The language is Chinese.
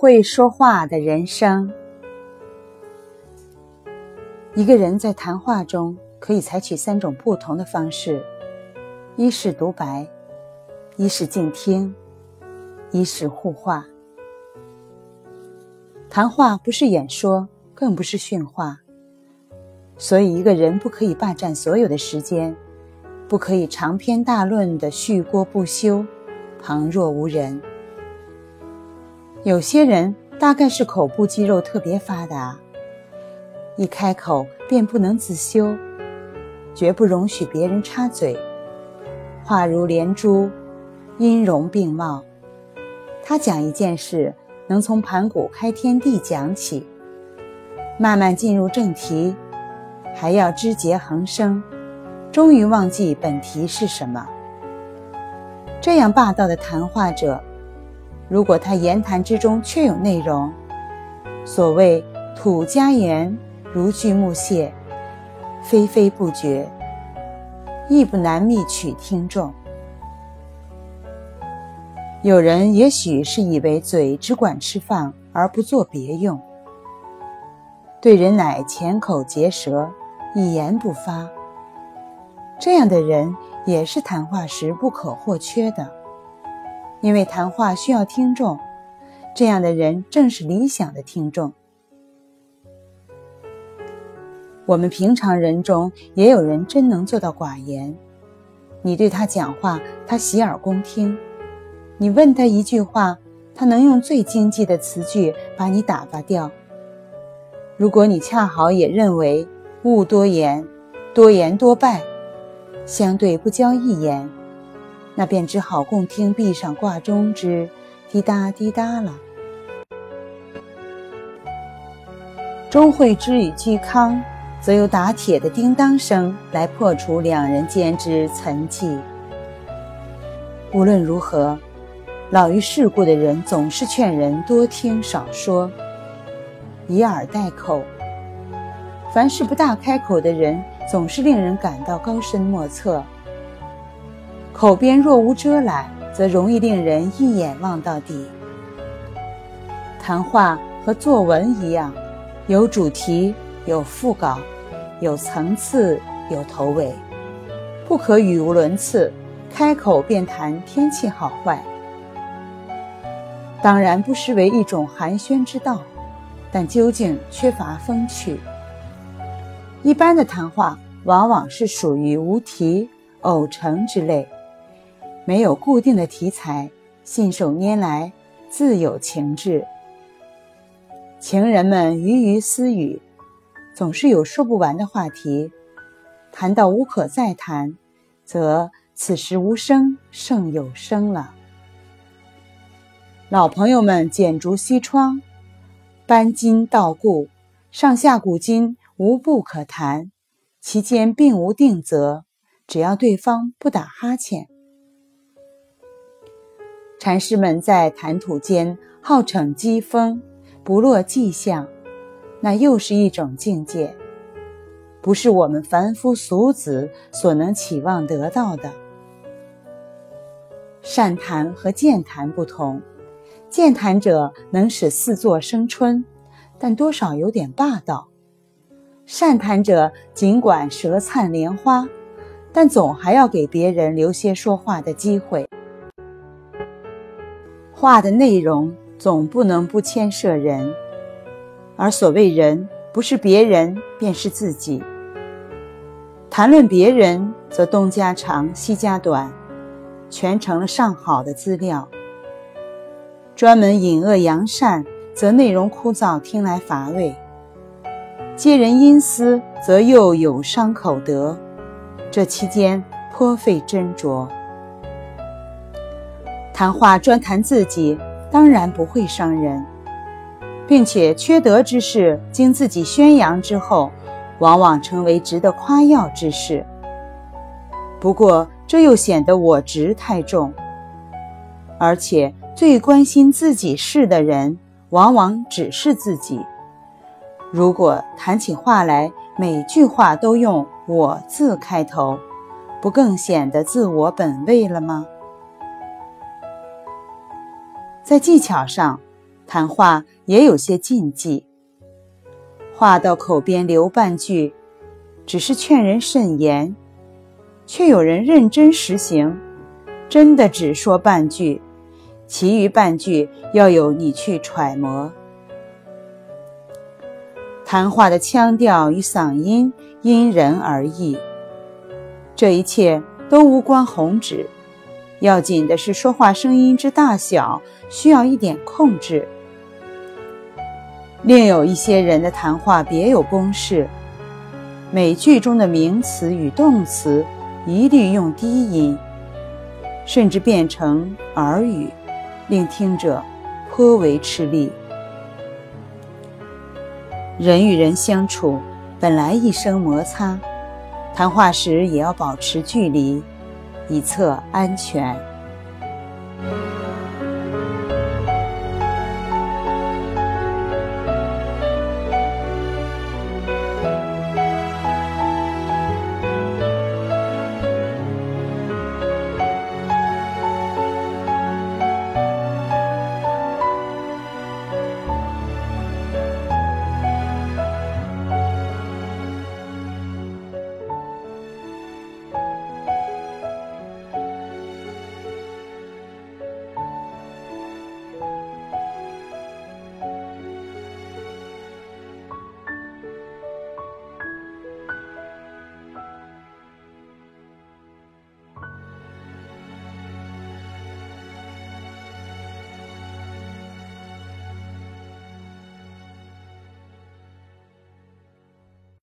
会说话的人生。一个人在谈话中可以采取三种不同的方式：一是独白，一是静听，一是互话。谈话不是演说，更不是训话，所以一个人不可以霸占所有的时间，不可以长篇大论的续聒不休，旁若无人。有些人大概是口部肌肉特别发达。一开口便不能自修，绝不容许别人插嘴，话如连珠，音容并茂。他讲一件事，能从盘古开天地讲起，慢慢进入正题，还要枝节横生，终于忘记本题是什么。这样霸道的谈话者，如果他言谈之中确有内容，所谓吐家言。如锯木屑，霏霏不绝，亦不难觅取听众。有人也许是以为嘴只管吃饭而不做别用，对人乃浅口结舌，一言不发。这样的人也是谈话时不可或缺的，因为谈话需要听众，这样的人正是理想的听众。我们平常人中也有人真能做到寡言。你对他讲话，他洗耳恭听；你问他一句话，他能用最经济的词句把你打发掉。如果你恰好也认为勿多言，多言多败，相对不交一言，那便只好共听壁上挂钟之滴答滴答了。钟会之与嵇康。则由打铁的叮当声来破除两人间之岑寂。无论如何，老于世故的人总是劝人多听少说，以耳代口。凡事不大开口的人，总是令人感到高深莫测。口边若无遮拦，则容易令人一眼望到底。谈话和作文一样，有主题。有副稿，有层次，有头尾，不可语无伦次，开口便谈天气好坏。当然不失为一种寒暄之道，但究竟缺乏风趣。一般的谈话往往是属于无题、偶成之类，没有固定的题材，信手拈来，自有情致。情人们鱼鱼私语。总是有说不完的话题，谈到无可再谈，则此时无声胜有声了。老朋友们剪竹西窗，搬金道故，上下古今无不可谈，其间并无定则，只要对方不打哈欠。禅师们在谈吐间好逞机锋，不落迹象。那又是一种境界，不是我们凡夫俗子所能期望得到的。善谈和健谈不同，健谈者能使四座生春，但多少有点霸道；善谈者尽管舌灿莲花，但总还要给别人留些说话的机会。话的内容总不能不牵涉人。而所谓人，不是别人，便是自己。谈论别人，则东家长，西家短，全成了上好的资料；专门引恶扬善，则内容枯燥，听来乏味；揭人阴私，则又有伤口德，这期间颇费斟酌。谈话专谈自己，当然不会伤人。并且缺德之事，经自己宣扬之后，往往成为值得夸耀之事。不过，这又显得我执太重。而且，最关心自己事的人，往往只是自己。如果谈起话来，每句话都用“我”字开头，不更显得自我本位了吗？在技巧上。谈话也有些禁忌。话到口边留半句，只是劝人慎言，却有人认真实行，真的只说半句，其余半句要由你去揣摩。谈话的腔调与嗓音因人而异，这一切都无关宏旨，要紧的是说话声音之大小，需要一点控制。另有一些人的谈话别有公式，每句中的名词与动词一律用低音，甚至变成耳语，令听者颇为吃力。人与人相处本来一生摩擦，谈话时也要保持距离，以测安全。